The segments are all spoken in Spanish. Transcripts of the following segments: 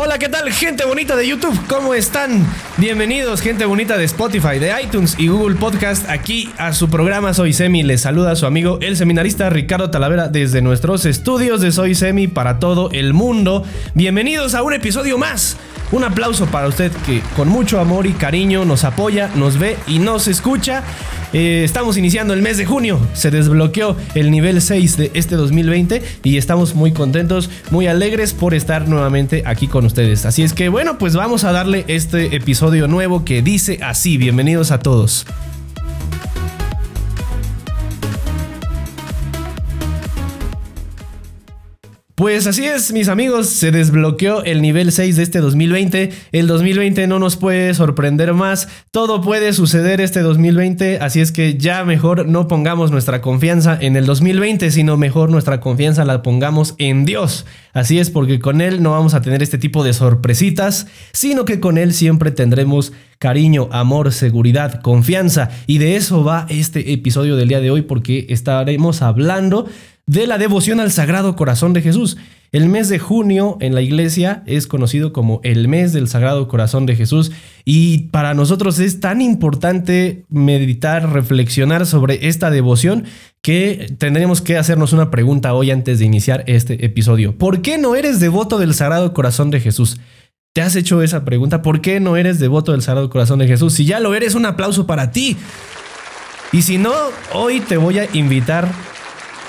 Hola, ¿qué tal, gente bonita de YouTube? ¿Cómo están? Bienvenidos, gente bonita de Spotify, de iTunes y Google Podcast, aquí a su programa Soy Semi. Les saluda a su amigo, el seminarista Ricardo Talavera, desde nuestros estudios de Soy Semi para todo el mundo. Bienvenidos a un episodio más. Un aplauso para usted que con mucho amor y cariño nos apoya, nos ve y nos escucha. Eh, estamos iniciando el mes de junio. Se desbloqueó el nivel 6 de este 2020 y estamos muy contentos, muy alegres por estar nuevamente aquí con ustedes. Así es que bueno, pues vamos a darle este episodio nuevo que dice así. Bienvenidos a todos. Pues así es, mis amigos, se desbloqueó el nivel 6 de este 2020. El 2020 no nos puede sorprender más. Todo puede suceder este 2020, así es que ya mejor no pongamos nuestra confianza en el 2020, sino mejor nuestra confianza la pongamos en Dios. Así es, porque con Él no vamos a tener este tipo de sorpresitas, sino que con Él siempre tendremos cariño, amor, seguridad, confianza. Y de eso va este episodio del día de hoy, porque estaremos hablando de la devoción al Sagrado Corazón de Jesús. El mes de junio en la iglesia es conocido como el mes del Sagrado Corazón de Jesús y para nosotros es tan importante meditar, reflexionar sobre esta devoción que tendremos que hacernos una pregunta hoy antes de iniciar este episodio. ¿Por qué no eres devoto del Sagrado Corazón de Jesús? ¿Te has hecho esa pregunta? ¿Por qué no eres devoto del Sagrado Corazón de Jesús? Si ya lo eres, un aplauso para ti. Y si no, hoy te voy a invitar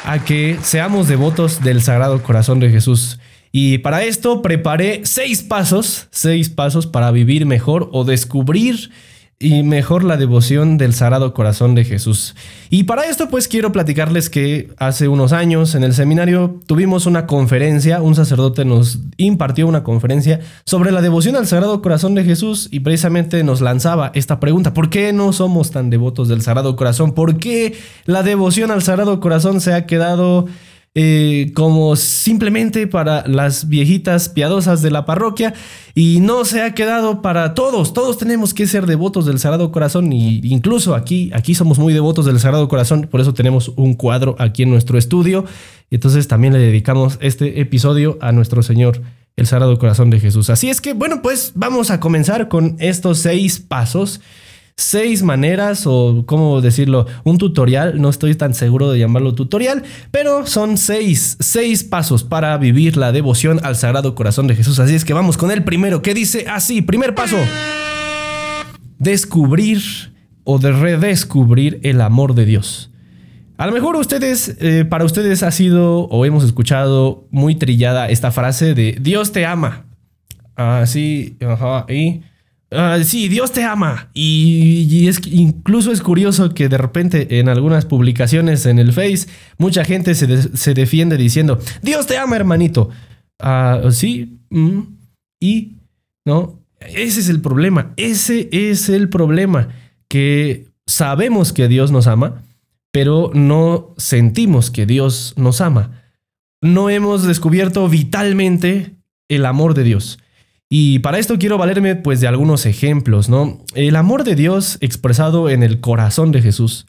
a que seamos devotos del Sagrado Corazón de Jesús. Y para esto preparé seis pasos, seis pasos para vivir mejor o descubrir y mejor la devoción del Sagrado Corazón de Jesús. Y para esto pues quiero platicarles que hace unos años en el seminario tuvimos una conferencia, un sacerdote nos impartió una conferencia sobre la devoción al Sagrado Corazón de Jesús y precisamente nos lanzaba esta pregunta, ¿por qué no somos tan devotos del Sagrado Corazón? ¿Por qué la devoción al Sagrado Corazón se ha quedado eh, como simplemente para las viejitas piadosas de la parroquia y no se ha quedado para todos. Todos tenemos que ser devotos del Sagrado Corazón y incluso aquí, aquí somos muy devotos del Sagrado Corazón, por eso tenemos un cuadro aquí en nuestro estudio. Entonces también le dedicamos este episodio a nuestro Señor, el Sagrado Corazón de Jesús. Así es que bueno, pues vamos a comenzar con estos seis pasos seis maneras o, ¿cómo decirlo? Un tutorial, no estoy tan seguro de llamarlo tutorial, pero son seis, seis pasos para vivir la devoción al Sagrado Corazón de Jesús. Así es que vamos con el primero, que dice así, primer paso, descubrir o de redescubrir el amor de Dios. A lo mejor ustedes, eh, para ustedes ha sido o hemos escuchado muy trillada esta frase de Dios te ama. Así, ajá, y Ah, sí, Dios te ama. Y, es incluso es curioso que de repente en algunas publicaciones en el Face mucha gente se, defiende diciendo, Dios te ama, hermanito. Ah, sí, mm, y no, ese es el problema. Ese es el problema. Que sabemos que Dios nos ama, pero no sentimos que Dios nos ama. No hemos descubierto vitalmente el amor de Dios. Y para esto quiero valerme pues de algunos ejemplos, ¿no? El amor de Dios expresado en el corazón de Jesús,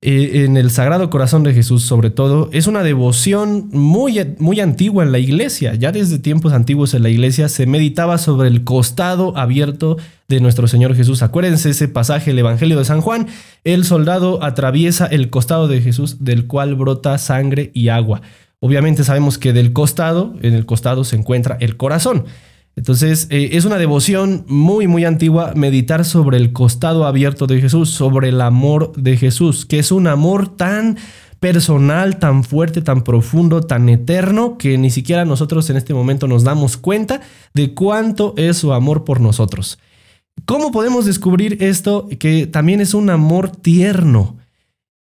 eh, en el Sagrado Corazón de Jesús sobre todo, es una devoción muy, muy antigua en la iglesia. Ya desde tiempos antiguos en la iglesia se meditaba sobre el costado abierto de nuestro Señor Jesús. Acuérdense ese pasaje, el Evangelio de San Juan, el soldado atraviesa el costado de Jesús del cual brota sangre y agua. Obviamente sabemos que del costado, en el costado se encuentra el corazón. Entonces, eh, es una devoción muy, muy antigua meditar sobre el costado abierto de Jesús, sobre el amor de Jesús, que es un amor tan personal, tan fuerte, tan profundo, tan eterno, que ni siquiera nosotros en este momento nos damos cuenta de cuánto es su amor por nosotros. ¿Cómo podemos descubrir esto? Que también es un amor tierno.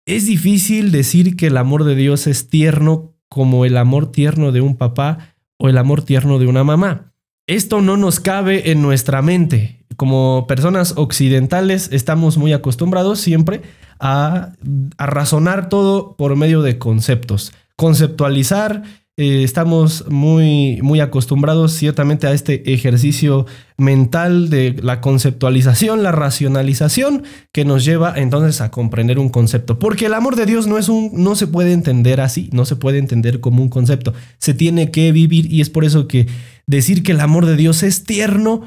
Es difícil decir que el amor de Dios es tierno como el amor tierno de un papá o el amor tierno de una mamá. Esto no nos cabe en nuestra mente. Como personas occidentales estamos muy acostumbrados siempre a, razonar todo por medio de conceptos. Conceptualizar, eh, estamos muy, muy acostumbrados ciertamente a este ejercicio mental de la conceptualización, la racionalización, que nos lleva entonces a comprender un concepto. Porque el amor de Dios no es un, no se puede entender así, no se puede entender como un concepto. Se tiene que vivir y es por eso que decir que el amor de Dios es tierno,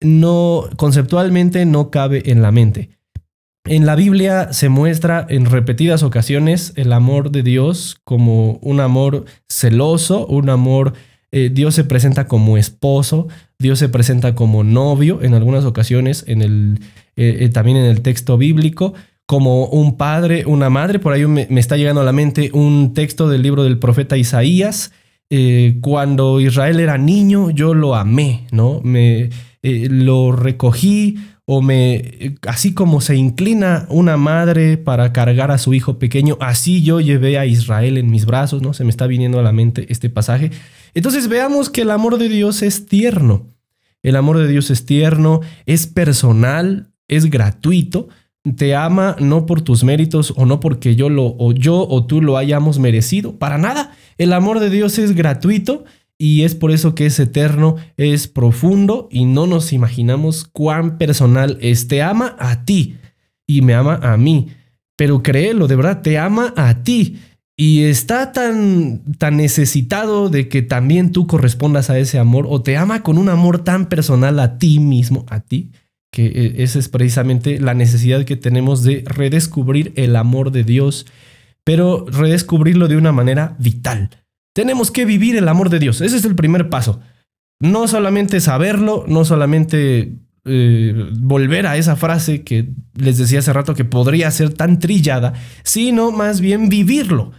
no conceptualmente no cabe en la mente. En la Biblia se muestra en repetidas ocasiones el amor de Dios como un amor celoso, un amor, eh, Dios se presenta como esposo, Dios se presenta como novio en algunas ocasiones, en el, eh, eh, también en el texto bíblico, como un padre, una madre. Por ahí me, está llegando a la mente un texto del libro del profeta Isaías. Cuando Israel era niño, yo lo amé, ¿no? Me lo recogí, o me, así como se inclina una madre para cargar a su hijo pequeño, así yo llevé a Israel en mis brazos, ¿no? Se me está viniendo a la mente este pasaje. Entonces veamos que el amor de Dios es tierno. El amor de Dios es tierno, es personal, es gratuito. Te ama no por tus méritos o no porque yo lo o yo o tú lo hayamos merecido, para nada. El amor de Dios es gratuito y es por eso que es eterno, es profundo y no nos imaginamos cuán personal es. Te ama a ti y me ama a mí. Pero créelo, de verdad, te ama a ti. Y está tan, tan necesitado de que también tú correspondas a ese amor o te ama con un amor tan personal a ti mismo, a ti, que eh, esa es precisamente la necesidad que tenemos de redescubrir el amor de Dios, pero redescubrirlo de una manera vital tenemos que vivir el amor de Dios. Ese es el primer paso. No solamente saberlo, no solamente eh, volver a esa frase que les decía hace rato que podría ser tan trillada, sino más bien vivirlo.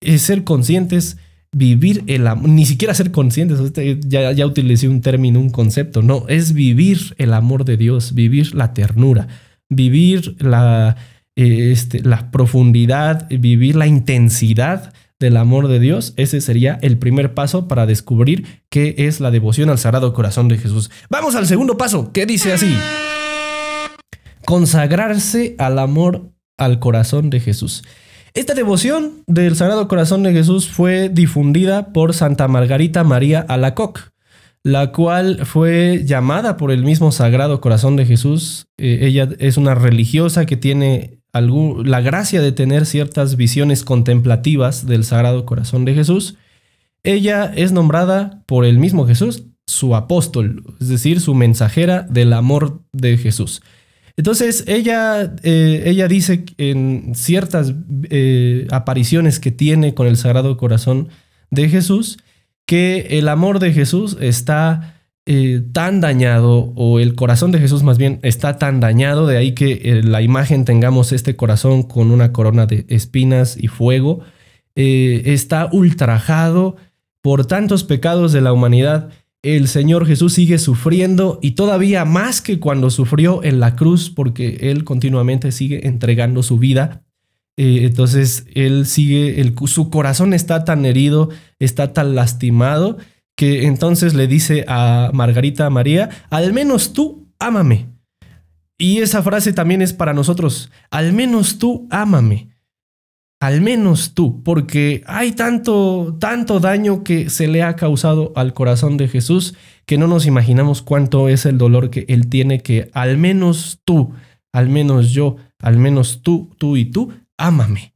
Es ser conscientes, vivir el amor, ni siquiera ser conscientes, este, ya, ya utilicé un término, un concepto, no, es vivir el amor de Dios, vivir la ternura, vivir la, eh, este, la profundidad, vivir la intensidad del amor de Dios, ese sería el primer paso para descubrir qué es la devoción al Sagrado Corazón de Jesús. Vamos al segundo paso, que dice así. Consagrarse al amor al corazón de Jesús. Esta devoción del Sagrado Corazón de Jesús fue difundida por Santa Margarita María Alacoc, la cual fue llamada por el mismo Sagrado Corazón de Jesús. Eh, ella es una religiosa que tiene la gracia de tener ciertas visiones contemplativas del Sagrado Corazón de Jesús, ella es nombrada por el mismo Jesús su apóstol, es decir, su mensajera del amor de Jesús. Entonces ella, eh, ella dice en ciertas eh, apariciones que tiene con el Sagrado Corazón de Jesús que el amor de Jesús está eh, tan dañado, o el corazón de Jesús más bien está tan dañado, de ahí que eh, la imagen tengamos este corazón con una corona de espinas y fuego, eh, está ultrajado por tantos pecados de la humanidad. El Señor Jesús sigue sufriendo y todavía más que cuando sufrió en la cruz, porque Él continuamente sigue entregando su vida. entonces Él sigue, su corazón está tan herido, está tan lastimado que entonces le dice a Margarita María, al menos tú ámame. Y esa frase también es para nosotros, al menos tú ámame. Al menos tú, porque hay tanto, tanto daño que se le ha causado al corazón de Jesús que no nos imaginamos cuánto es el dolor que Él tiene que al menos tú, al menos yo, al menos tú, tú y tú, ámame.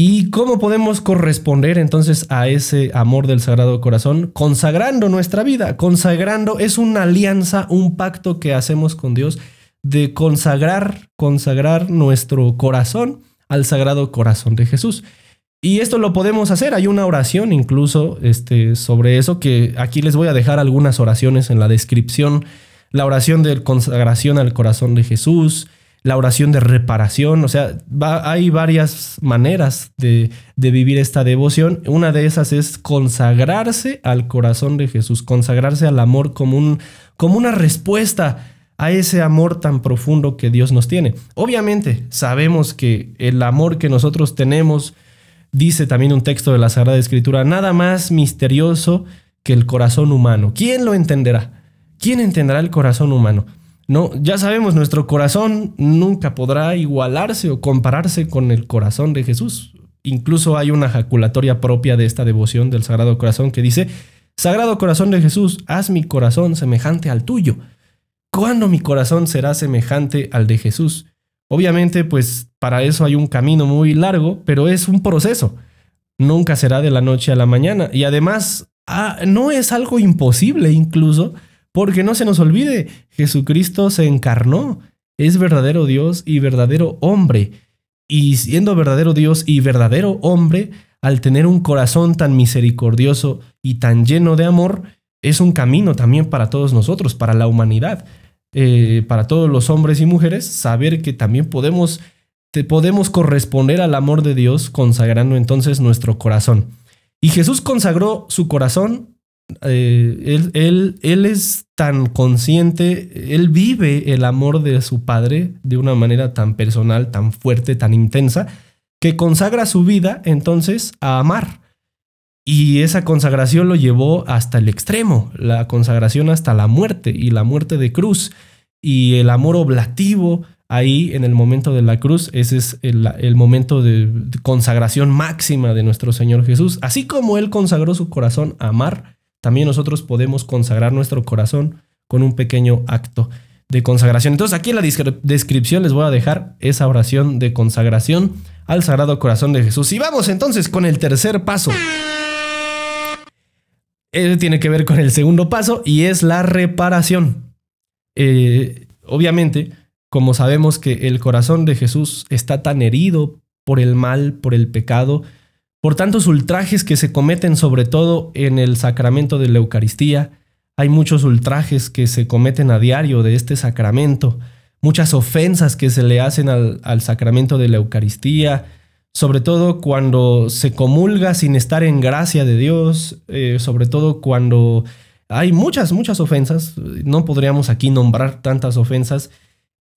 ¿Y cómo podemos corresponder entonces a ese amor del Sagrado Corazón? Consagrando nuestra vida. Consagrando es una alianza, un pacto que hacemos con Dios de consagrar, consagrar nuestro corazón al Sagrado Corazón de Jesús. Y esto lo podemos hacer. Hay una oración incluso este, sobre eso que aquí les voy a dejar algunas oraciones en la descripción. La oración de consagración al corazón de Jesús, la oración de reparación, o sea, hay varias maneras de, vivir esta devoción. Una de esas es consagrarse al corazón de Jesús, consagrarse al amor como, como una respuesta a ese amor tan profundo que Dios nos tiene. Obviamente, sabemos que el amor que nosotros tenemos, dice también un texto de la Sagrada Escritura, nada más misterioso que el corazón humano. ¿Quién lo entenderá? ¿Quién entenderá el corazón humano? No, ya sabemos, nuestro corazón nunca podrá igualarse o compararse con el corazón de Jesús. Incluso hay una jaculatoria propia de esta devoción del Sagrado Corazón que dice, Sagrado Corazón de Jesús, haz mi corazón semejante al tuyo. ¿Cuándo mi corazón será semejante al de Jesús? Obviamente, pues para eso hay un camino muy largo, pero es un proceso. Nunca será de la noche a la mañana. Y además, ah, no es algo imposible incluso, porque no se nos olvide, Jesucristo se encarnó, es verdadero Dios y verdadero hombre. Y siendo verdadero Dios y verdadero hombre, al tener un corazón tan misericordioso y tan lleno de amor, es un camino también para todos nosotros, para la humanidad, eh, para todos los hombres y mujeres, saber que también podemos, podemos corresponder al amor de Dios consagrando entonces nuestro corazón. Y Jesús consagró su corazón, eh, él, él es tan consciente, él vive el amor de su Padre de una manera tan personal, tan fuerte, tan intensa, que consagra su vida entonces a amar. Y esa consagración lo llevó hasta el extremo, la consagración hasta la muerte y la muerte de cruz. Y el amor oblativo ahí en el momento de la cruz, ese es el, momento de consagración máxima de nuestro Señor Jesús. Así como Él consagró su corazón a amar, también nosotros podemos consagrar nuestro corazón con un pequeño acto de consagración. Entonces aquí en la descripción les voy a dejar esa oración de consagración al Sagrado Corazón de Jesús. Y vamos entonces con el tercer paso. Eso tiene que ver con el segundo paso y es la reparación. Eh, obviamente, como sabemos que el corazón de Jesús está tan herido por el mal, por el pecado, por tantos ultrajes que se cometen sobre todo en el sacramento de la Eucaristía, hay muchos ultrajes que se cometen a diario de este sacramento, muchas ofensas que se le hacen al, sacramento de la Eucaristía, sobre todo cuando se comulga sin estar en gracia de Dios, eh, sobre todo cuando hay muchas, muchas ofensas, no podríamos aquí nombrar tantas ofensas,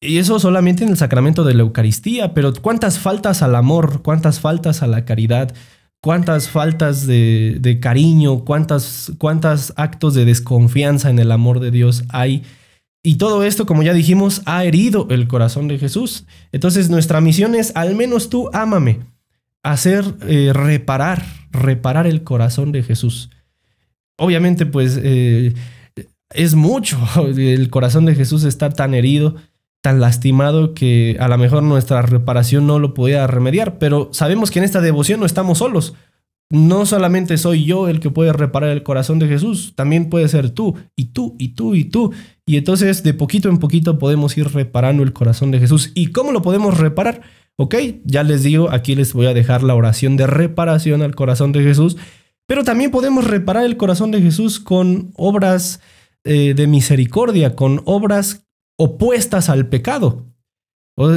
y eso solamente en el sacramento de la Eucaristía, pero cuántas faltas al amor, cuántas faltas a la caridad, cuántas faltas de, cariño, cuántas, cuántas actos de desconfianza en el amor de Dios hay. Y todo esto, como ya dijimos, ha herido el corazón de Jesús. Entonces nuestra misión es, al menos tú ámame hacer eh, reparar, reparar el corazón de Jesús. Obviamente, pues eh, es mucho. El corazón de Jesús está tan herido, tan lastimado que a lo mejor nuestra reparación no lo podía remediar, pero sabemos que en esta devoción no estamos solos. No solamente soy yo el que puede reparar el corazón de Jesús, también puede ser tú, y tú, y tú, y tú. Y entonces de poquito en poquito podemos ir reparando el corazón de Jesús. ¿Y cómo lo podemos reparar? Ok, ya les digo, aquí les voy a dejar la oración de reparación al corazón de Jesús, pero también podemos reparar el corazón de Jesús con obras eh, de misericordia, con obras opuestas al pecado.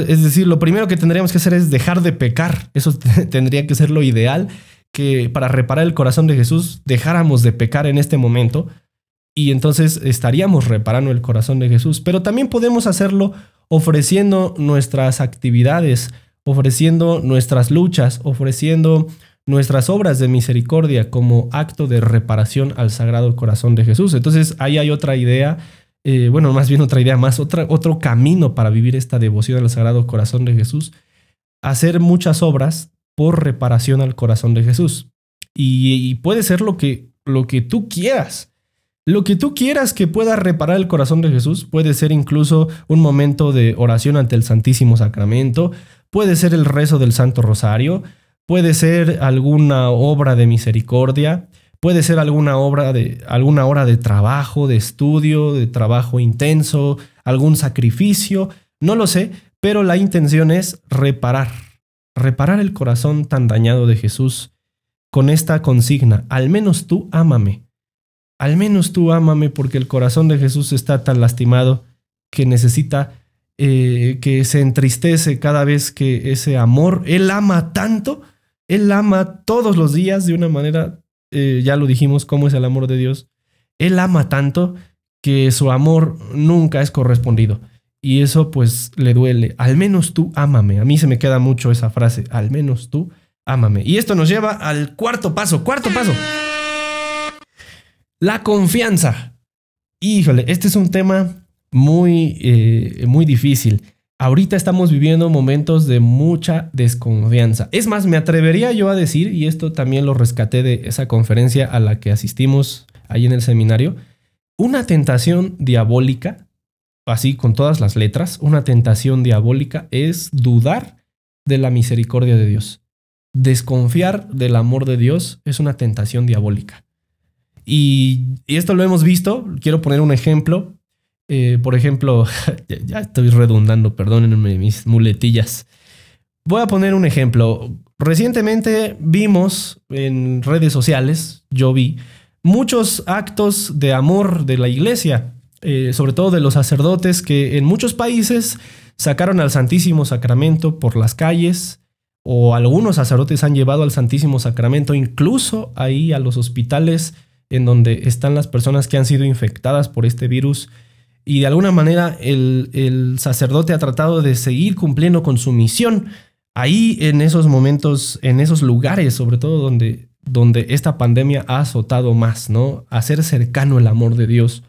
Es decir, lo primero que tendríamos que hacer es dejar de pecar. Eso tendría que ser lo ideal, que para reparar el corazón de Jesús dejáramos de pecar en este momento y entonces estaríamos reparando el corazón de Jesús. Pero también podemos hacerlo ofreciendo nuestras actividades, ofreciendo nuestras luchas, ofreciendo nuestras obras de misericordia como acto de reparación al Sagrado Corazón de Jesús. Entonces ahí hay otra idea, eh, bueno, más bien otra idea más, otro camino para vivir esta devoción al Sagrado Corazón de Jesús, hacer muchas obras por reparación al corazón de Jesús. Y, puede ser lo que, lo que tú quieras. Lo que tú quieras que pueda reparar el corazón de Jesús puede ser incluso un momento de oración ante el Santísimo Sacramento, Puede ser el rezo del Santo Rosario, puede ser alguna obra de misericordia, puede ser alguna obra de alguna hora de trabajo, de estudio, de trabajo intenso, algún sacrificio, no lo sé, pero la intención es reparar, reparar el corazón tan dañado de Jesús con esta consigna, al menos tú ámame. Al menos tú ámame porque el corazón de Jesús está tan lastimado que necesita eh, que se entristece cada vez que ese amor, Él ama tanto, Él ama todos los días de una manera, eh, ya lo dijimos, cómo es el amor de Dios, Él ama tanto que su amor nunca es correspondido. Y eso pues le duele. Al menos tú ámame. A mí se me queda mucho esa frase. Al menos tú ámame. Y esto nos lleva al cuarto paso. Cuarto paso. La confianza. Híjole, este es un tema muy, eh, muy difícil. Ahorita estamos viviendo momentos de mucha desconfianza. Es más, me atrevería yo a decir, y esto también lo rescaté de esa conferencia a la que asistimos ahí en el seminario, una tentación diabólica, así con todas las letras, una tentación diabólica es dudar de la misericordia de Dios. Desconfiar del amor de Dios es una tentación diabólica. Y, esto lo hemos visto, quiero poner un ejemplo. Eh, por ejemplo, ya, estoy redundando, perdónenme mis muletillas. Voy a poner un ejemplo. Recientemente vimos en redes sociales, yo vi, muchos actos de amor de la iglesia, eh, sobre todo de los sacerdotes que en muchos países sacaron al Santísimo Sacramento por las calles, o algunos sacerdotes han llevado al Santísimo Sacramento incluso ahí a los hospitales en donde están las personas que han sido infectadas por este virus. Y de alguna manera el, el sacerdote ha tratado de seguir cumpliendo con su misión ahí en esos momentos, en esos lugares, sobre todo donde donde esta pandemia ha azotado más, ¿no? Hacer cercano el amor de Dios.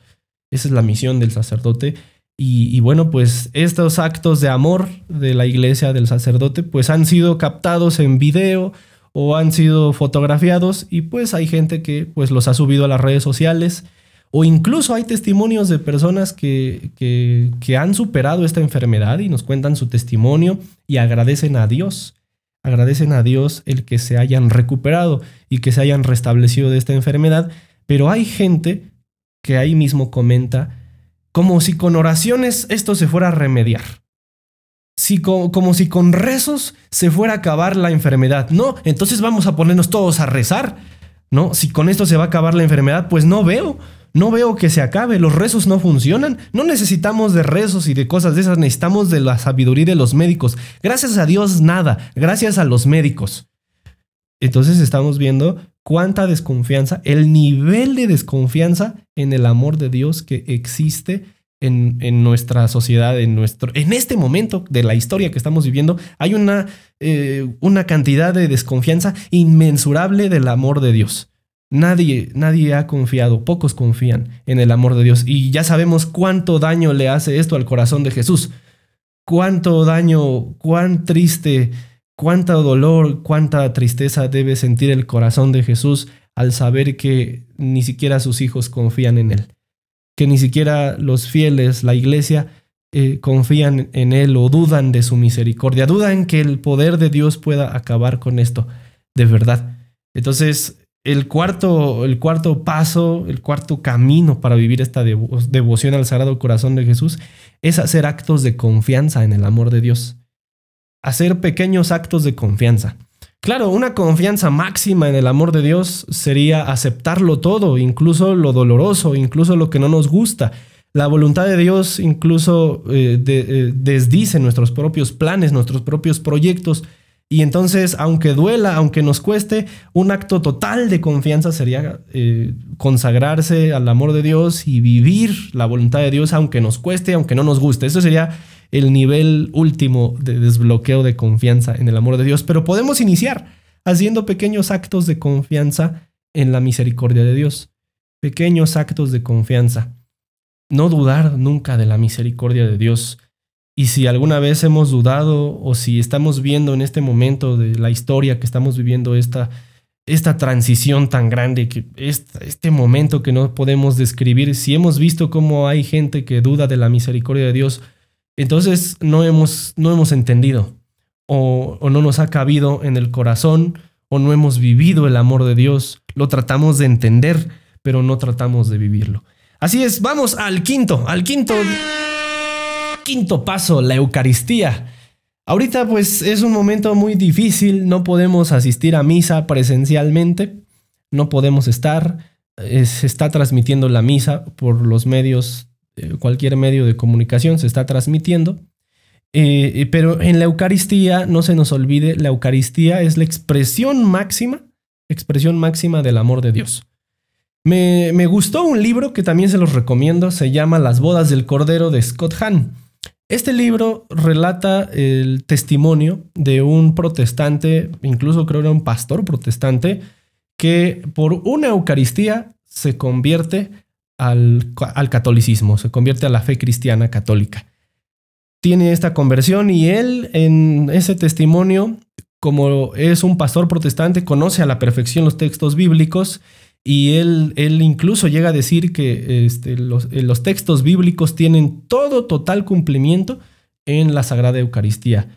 Esa es la misión del sacerdote. Y, bueno, pues estos actos de amor de la iglesia, del sacerdote, pues han sido captados en video o han sido fotografiados y pues hay gente que pues los ha subido a las redes sociales o incluso hay testimonios de personas que, que, han superado esta enfermedad y nos cuentan su testimonio y agradecen a Dios agradecen a Dios el que se hayan recuperado y que se hayan restablecido de esta enfermedad, pero hay gente que ahí mismo comenta como si con oraciones esto se fuera a remediar. Si como si con rezos se fuera a acabar la enfermedad. No, entonces vamos a ponernos todos a rezar. No, si con esto se va a acabar la enfermedad, pues no veo. No veo que se acabe, los rezos no funcionan. No necesitamos de rezos y de cosas de esas, necesitamos de la sabiduría de los médicos. Gracias a Dios nada, gracias a los médicos. Entonces estamos viendo cuánta desconfianza, el nivel de desconfianza en el amor de Dios que existe en, nuestra sociedad, en, nuestro, en este momento de la historia que estamos viviendo. Hay una, eh, una cantidad de desconfianza inmensurable del amor de Dios. Nadie, nadie ha confiado, pocos confían en el amor de Dios. Y ya sabemos cuánto daño le hace esto al corazón de Jesús. Cuánto daño, cuán triste, cuánto dolor, cuánta tristeza debe sentir el corazón de Jesús al saber que ni siquiera sus hijos confían en Él. Que ni siquiera los fieles, la iglesia, eh, confían en Él o dudan de su misericordia, dudan que el poder de Dios pueda acabar con esto de verdad. Entonces, el cuarto, el cuarto paso, el cuarto camino para vivir esta devoción al Sagrado Corazón de Jesús es hacer actos de confianza en el amor de Dios. Hacer pequeños actos de confianza. Claro, una confianza máxima en el amor de Dios sería aceptarlo todo, incluso lo doloroso, incluso lo que no nos gusta. La voluntad de Dios incluso eh, eh, desdice nuestros propios planes, nuestros propios proyectos y entonces, aunque duela, aunque nos cueste, un acto total de confianza sería eh, consagrarse al amor de Dios y vivir la voluntad de Dios, aunque nos cueste, aunque no nos guste. Eso sería el nivel último de desbloqueo de confianza en el amor de Dios. Pero podemos iniciar haciendo pequeños actos de confianza en la misericordia de Dios. Pequeños actos de confianza. No dudar nunca de la misericordia de Dios y si alguna vez hemos dudado o si estamos viendo en este momento de la historia que estamos viviendo esta, esta transición tan grande, que este momento que no podemos describir, si hemos visto cómo hay gente que duda de la misericordia de Dios, entonces no hemos, no hemos entendido o, o no nos ha cabido en el corazón o no hemos vivido el amor de Dios. Lo tratamos de entender, pero no tratamos de vivirlo. Así es, vamos al quinto, al quinto quinto paso, la Eucaristía. Ahorita pues es un momento muy difícil, no podemos asistir a misa presencialmente, no podemos estar, se está transmitiendo la misa por los medios, eh, cualquier medio de comunicación se está transmitiendo, eh, eh, pero en la Eucaristía, no se nos olvide, la Eucaristía es la expresión máxima, expresión máxima del amor de Dios. Me, me gustó un libro que también se los recomiendo, se llama Las bodas del Cordero de Scott Hahn. Este libro relata el testimonio de un protestante, incluso creo que era un pastor protestante, que por una Eucaristía se convierte al, catolicismo, se convierte a la fe cristiana católica. Tiene esta conversión y él en ese testimonio, como es un pastor protestante, conoce a la perfección los textos bíblicos y él, él incluso llega a decir que este, los, eh, los, textos bíblicos tienen todo total cumplimiento en la Sagrada Eucaristía.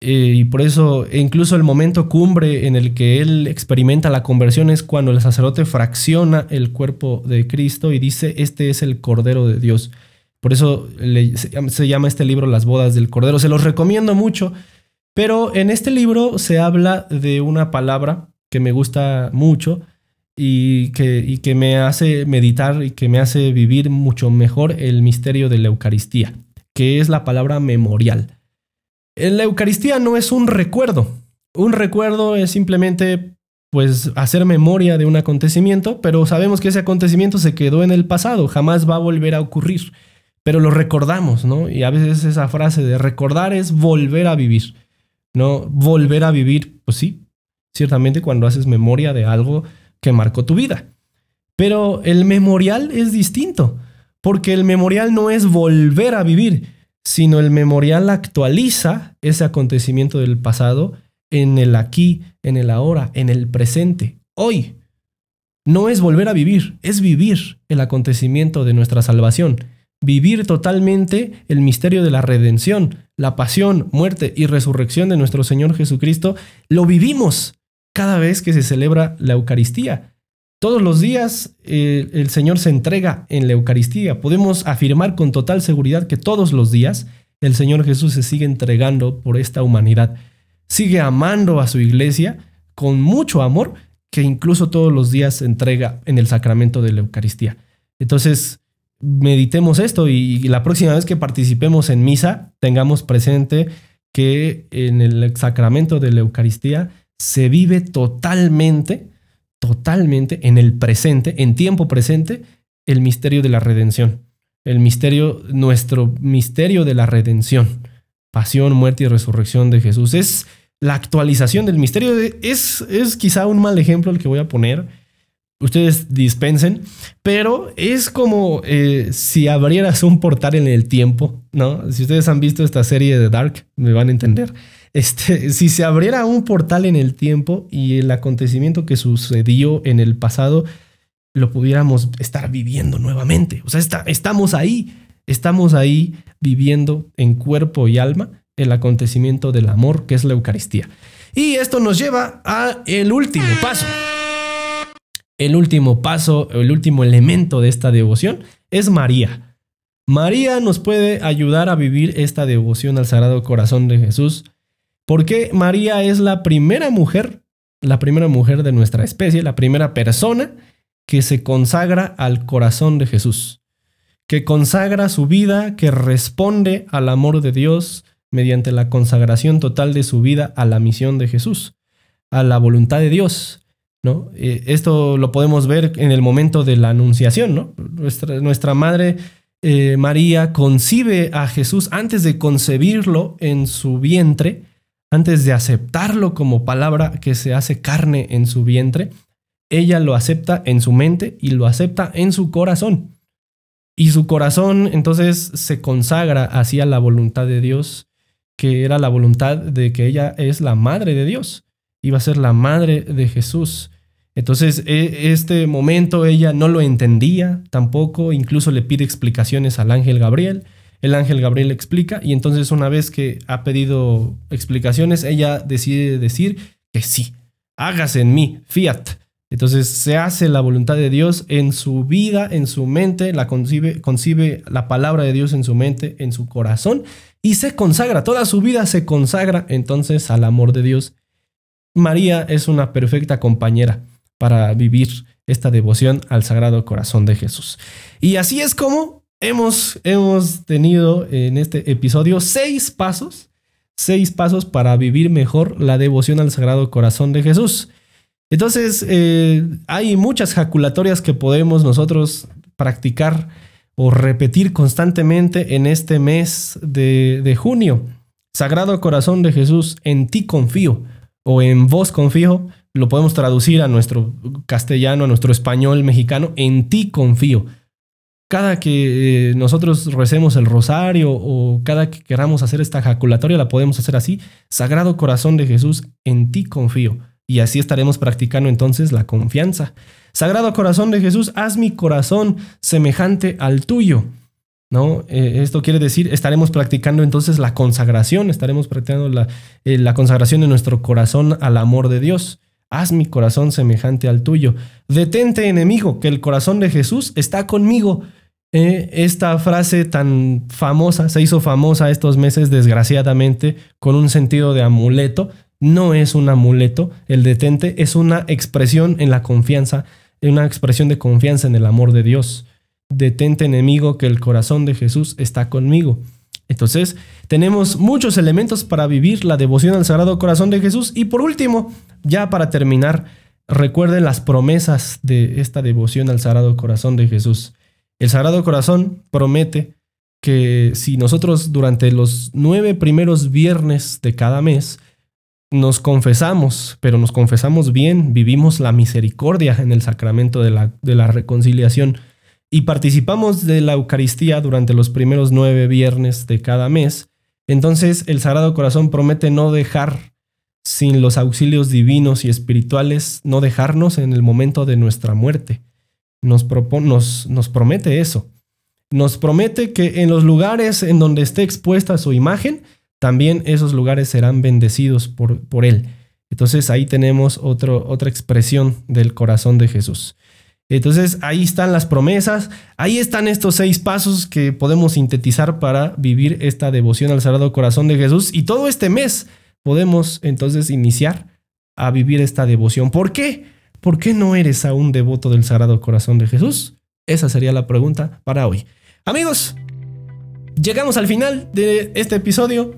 Eh, y por eso, incluso el momento cumbre en el que él experimenta la conversión es cuando el sacerdote fracciona el cuerpo de Cristo y dice, este es el Cordero de Dios. Por eso se llama este libro Las bodas del Cordero. Se los recomiendo mucho, pero en este libro se habla de una palabra que me gusta mucho y que, y que me hace meditar y que me hace vivir mucho mejor el misterio de la Eucaristía, que es la palabra memorial. La Eucaristía no es un recuerdo. Un recuerdo es simplemente pues hacer memoria de un acontecimiento, pero sabemos que ese acontecimiento se quedó en el pasado, jamás va a volver a ocurrir. Pero lo recordamos, ¿no? Y a veces esa frase de recordar es volver a vivir, ¿no? Volver a vivir, pues sí, ciertamente cuando haces memoria de algo que marcó tu vida. Pero el memorial es distinto, porque el memorial no es volver a vivir, sino el memorial actualiza ese acontecimiento del pasado en el aquí, en el ahora, en el presente, hoy. No es volver a vivir, es vivir el acontecimiento de nuestra salvación, vivir totalmente el misterio de la redención, la pasión, muerte y resurrección de nuestro Señor Jesucristo, lo vivimos cada vez que se celebra la Eucaristía. Todos los días eh, el Señor se entrega en la Eucaristía. Podemos afirmar con total seguridad que todos los días el Señor Jesús se sigue entregando por esta humanidad. Sigue amando a su iglesia con mucho amor que incluso todos los días se entrega en el sacramento de la Eucaristía. Entonces, meditemos esto y la próxima vez que participemos en misa, tengamos presente que en el sacramento de la Eucaristía se vive totalmente totalmente en el presente, en tiempo presente, el misterio de la redención. El misterio, nuestro misterio de la redención. Pasión, muerte y resurrección de Jesús. Es la actualización del misterio. es, es quizá un mal ejemplo el que voy a poner. Ustedes dispensen, pero es como eh, si abrieras un portal en el tiempo, ¿no? Si ustedes han visto esta serie de Dark, me van a entender. Este, si se abriera un portal en el tiempo y el acontecimiento que sucedió en el pasado lo pudiéramos estar viviendo nuevamente. O sea, estamos ahí, estamos ahí viviendo en cuerpo y alma el acontecimiento del amor que es la Eucaristía. Y esto nos lleva a el último paso. El último paso, el último elemento de esta devoción es María. María nos puede ayudar a vivir esta devoción al Sagrado Corazón de Jesús porque María es la primera mujer, la primera mujer de nuestra especie, la primera persona que se consagra al corazón de Jesús, que consagra su vida, que responde al amor de Dios mediante la consagración total de su vida a la misión de Jesús, a la voluntad de Dios. ¿no? Eh, esto lo podemos ver en el momento de la anunciación. ¿no? Nuestra, madre eh, María concibe a Jesús antes de concebirlo en su vientre antes de aceptarlo como palabra que se hace carne en su vientre, ella lo acepta en su mente y lo acepta en su corazón. Y su corazón entonces se consagra hacia la voluntad de Dios, que era la voluntad de que ella es la madre de Dios, iba a ser la madre de Jesús. Entonces, e, este momento ella no lo entendía tampoco, incluso le pide explicaciones al ángel Gabriel, el ángel Gabriel explica y entonces una vez que ha pedido explicaciones, ella decide decir que sí, hágase en mí, fiat. Entonces se hace la voluntad de Dios en su vida, en su mente, la concibe, concibe la palabra de Dios en su mente, en su corazón y se consagra, toda su vida se consagra entonces al amor de Dios. María es una perfecta compañera para vivir esta devoción al Sagrado Corazón de Jesús. Y así es como hemos, hemos tenido en este episodio seis pasos, seis pasos para vivir mejor la devoción al Sagrado Corazón de Jesús. Entonces, eh, hay muchas jaculatorias que podemos nosotros practicar o repetir constantemente en este mes de, de junio. Sagrado Corazón de Jesús, en ti confío o en vos confío, lo podemos traducir a nuestro castellano, a nuestro español mexicano, en ti confío cada que eh, nosotros recemos el rosario o cada que queramos hacer esta ejaculatoria, la podemos hacer así. Sagrado corazón de Jesús, en ti confío. Y así estaremos practicando entonces la confianza. Sagrado corazón de Jesús, haz mi corazón semejante al tuyo. ¿no? Eh, esto quiere decir, estaremos practicando entonces la consagración, estaremos practicando la, eh, la consagración de nuestro corazón al amor de Dios. Haz mi corazón semejante al tuyo. Detente, enemigo, que el corazón de Jesús está conmigo. Eh, esta frase tan famosa, se hizo famosa estos meses, desgraciadamente, con un sentido de amuleto. No es un amuleto, el detente es una expresión en la confianza, una expresión de confianza en el amor de Dios. Detente, enemigo, que el corazón de Jesús está conmigo. Entonces, tenemos muchos elementos para vivir la devoción al Sagrado Corazón de Jesús. Y por último, ya para terminar, recuerden las promesas de esta devoción al Sagrado Corazón de Jesús. El Sagrado Corazón promete que si nosotros durante los nueve primeros viernes de cada mes nos confesamos, pero nos confesamos bien, vivimos la misericordia en el sacramento de la, de la reconciliación, y participamos de la Eucaristía durante los primeros nueve viernes de cada mes, entonces el Sagrado Corazón promete no dejar sin los auxilios divinos y espirituales, no dejarnos en el momento de nuestra muerte. Nos, nos, nos promete eso. Nos promete que en los lugares en donde esté expuesta su imagen, también esos lugares serán bendecidos por, por Él. Entonces ahí tenemos otro, otra expresión del corazón de Jesús. Entonces ahí están las promesas, ahí están estos seis pasos que podemos sintetizar para vivir esta devoción al Sagrado Corazón de Jesús y todo este mes podemos entonces iniciar a vivir esta devoción. ¿Por qué? ¿Por qué no eres aún devoto del Sagrado Corazón de Jesús? Esa sería la pregunta para hoy. Amigos, llegamos al final de este episodio.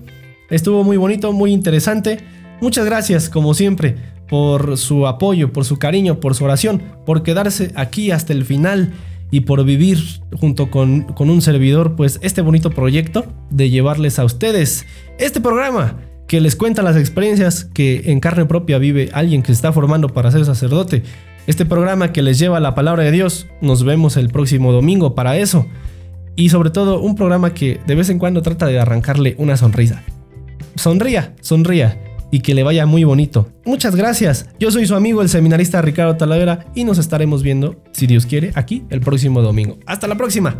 Estuvo muy bonito, muy interesante. Muchas gracias, como siempre, por su apoyo, por su cariño, por su oración, por quedarse aquí hasta el final y por vivir junto con, con, un servidor, pues este bonito proyecto de llevarles a ustedes este programa que les cuenta las experiencias que en carne propia vive alguien que se está formando para ser sacerdote. Este programa que les lleva la palabra de Dios. Nos vemos el próximo domingo para eso. Y sobre todo un programa que de vez en cuando trata de arrancarle una sonrisa. Sonría, sonría y que le vaya muy bonito. Muchas gracias. Yo soy su amigo el seminarista Ricardo Talavera y nos estaremos viendo, si Dios quiere, aquí el próximo domingo. Hasta la próxima.